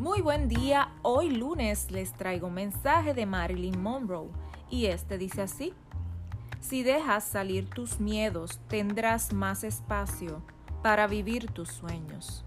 Muy buen día, hoy lunes les traigo un mensaje de Marilyn Monroe y este dice así, si dejas salir tus miedos tendrás más espacio para vivir tus sueños.